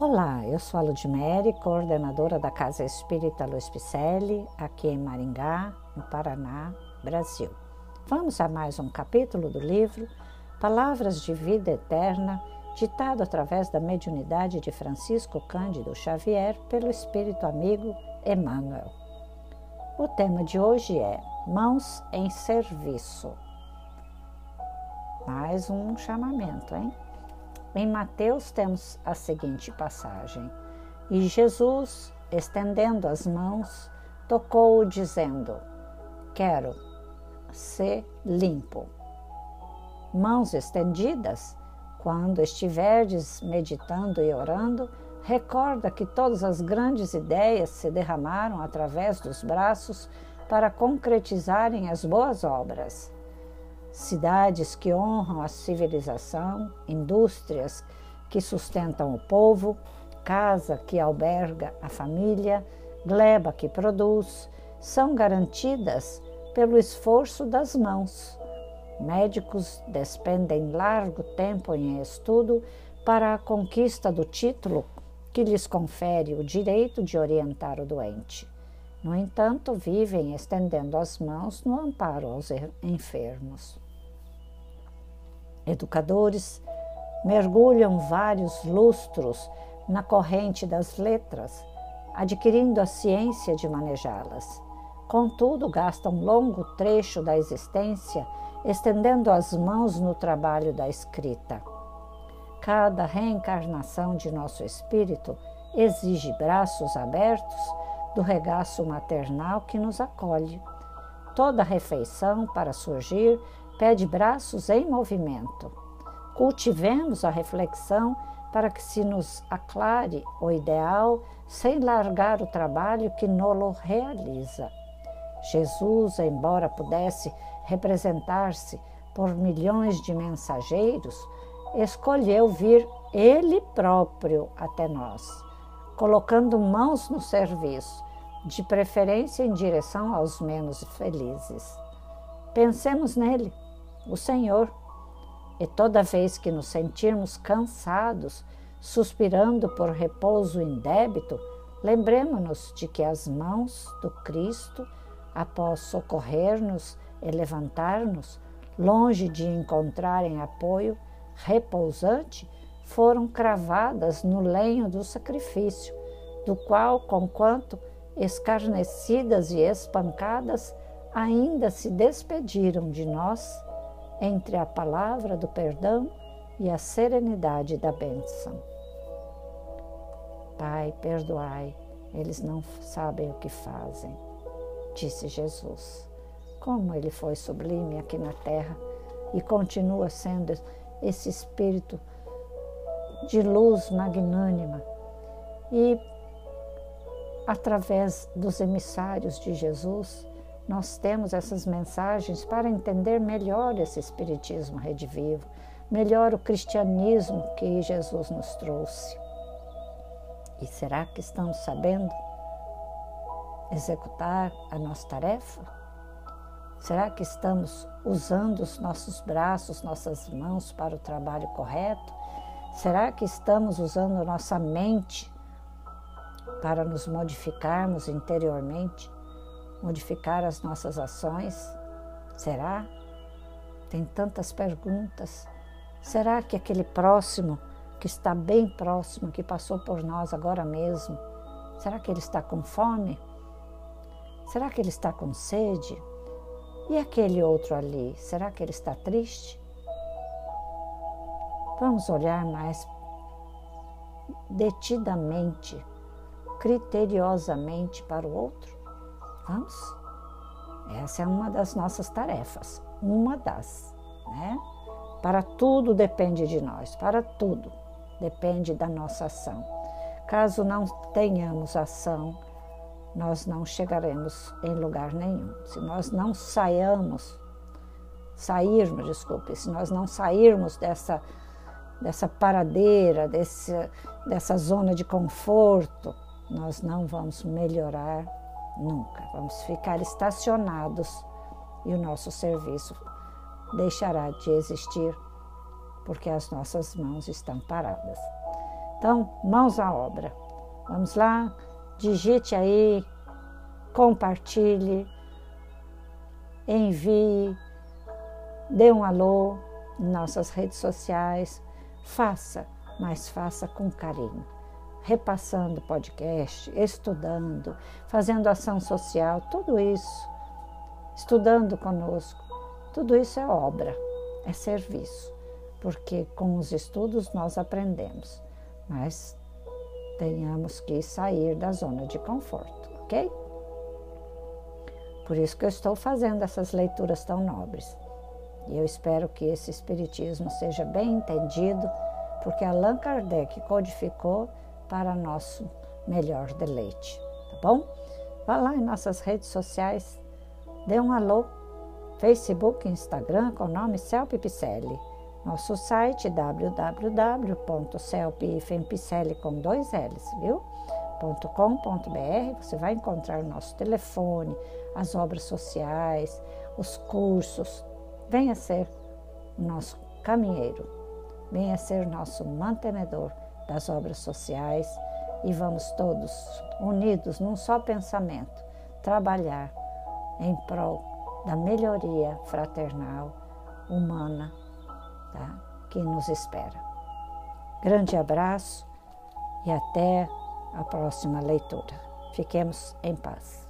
Olá, eu sou a Ludmere, coordenadora da Casa Espírita Luiz Picelli, aqui em Maringá, no Paraná, Brasil. Vamos a mais um capítulo do livro Palavras de Vida Eterna, ditado através da mediunidade de Francisco Cândido Xavier pelo Espírito Amigo Emmanuel. O tema de hoje é Mãos em Serviço. Mais um chamamento, hein? Em Mateus temos a seguinte passagem: E Jesus, estendendo as mãos, tocou-o, dizendo: Quero ser limpo. Mãos estendidas, quando estiverdes meditando e orando, recorda que todas as grandes ideias se derramaram através dos braços para concretizarem as boas obras cidades que honram a civilização, indústrias que sustentam o povo, casa que alberga a família, gleba que produz, são garantidas pelo esforço das mãos. Médicos despendem largo tempo em estudo para a conquista do título que lhes confere o direito de orientar o doente. No entanto, vivem estendendo as mãos no amparo aos enfermos. Educadores mergulham vários lustros na corrente das letras, adquirindo a ciência de manejá-las. Contudo, gastam longo trecho da existência estendendo as mãos no trabalho da escrita. Cada reencarnação de nosso espírito exige braços abertos do regaço maternal que nos acolhe. Toda refeição, para surgir, pede braços em movimento. Cultivemos a reflexão para que se nos aclare o ideal sem largar o trabalho que nolo realiza. Jesus, embora pudesse representar-se por milhões de mensageiros, escolheu vir ele próprio até nós colocando mãos no serviço, de preferência em direção aos menos felizes. Pensemos nele, o Senhor, e toda vez que nos sentirmos cansados, suspirando por repouso indébito, lembremos-nos de que as mãos do Cristo, após socorrer-nos e levantar-nos, longe de encontrarem apoio repousante, foram cravadas no lenho do sacrifício, do qual, conquanto escarnecidas e espancadas, ainda se despediram de nós entre a palavra do perdão e a serenidade da bênção. Pai, perdoai, eles não sabem o que fazem, disse Jesus. Como ele foi sublime aqui na terra e continua sendo esse Espírito de luz magnânima. E através dos emissários de Jesus, nós temos essas mensagens para entender melhor esse Espiritismo redivivo, melhor o cristianismo que Jesus nos trouxe. E será que estamos sabendo executar a nossa tarefa? Será que estamos usando os nossos braços, nossas mãos para o trabalho correto? Será que estamos usando nossa mente para nos modificarmos interiormente, modificar as nossas ações? Será? Tem tantas perguntas. Será que aquele próximo que está bem próximo, que passou por nós agora mesmo, será que ele está com fome? Será que ele está com sede? E aquele outro ali, será que ele está triste? Vamos olhar mais detidamente, criteriosamente para o outro? Essa é uma das nossas tarefas, uma das, né? Para tudo depende de nós, para tudo depende da nossa ação. Caso não tenhamos ação, nós não chegaremos em lugar nenhum. Se nós não saiamos, sairmos, desculpe, se nós não sairmos dessa dessa paradeira, desse, dessa zona de conforto, nós não vamos melhorar nunca. Vamos ficar estacionados e o nosso serviço deixará de existir porque as nossas mãos estão paradas. Então, mãos à obra. Vamos lá, digite aí, compartilhe, envie, dê um alô em nossas redes sociais. Faça, mas faça com carinho. Repassando podcast, estudando, fazendo ação social, tudo isso, estudando conosco, tudo isso é obra, é serviço, porque com os estudos nós aprendemos, mas tenhamos que sair da zona de conforto, ok? Por isso que eu estou fazendo essas leituras tão nobres. E eu espero que esse Espiritismo seja bem entendido, porque Allan Kardec codificou para nosso melhor deleite, tá bom? Vá lá em nossas redes sociais, dê um alô, Facebook, Instagram, com o nome Celpe Picelli. Nosso site www.celpifempicelli com dois L's, viu? .com.br, você vai encontrar o nosso telefone, as obras sociais, os cursos. Venha ser o nosso caminheiro, venha ser nosso mantenedor das obras sociais e vamos todos unidos num só pensamento trabalhar em prol da melhoria fraternal, humana, tá? que nos espera. Grande abraço e até a próxima leitura. Fiquemos em paz.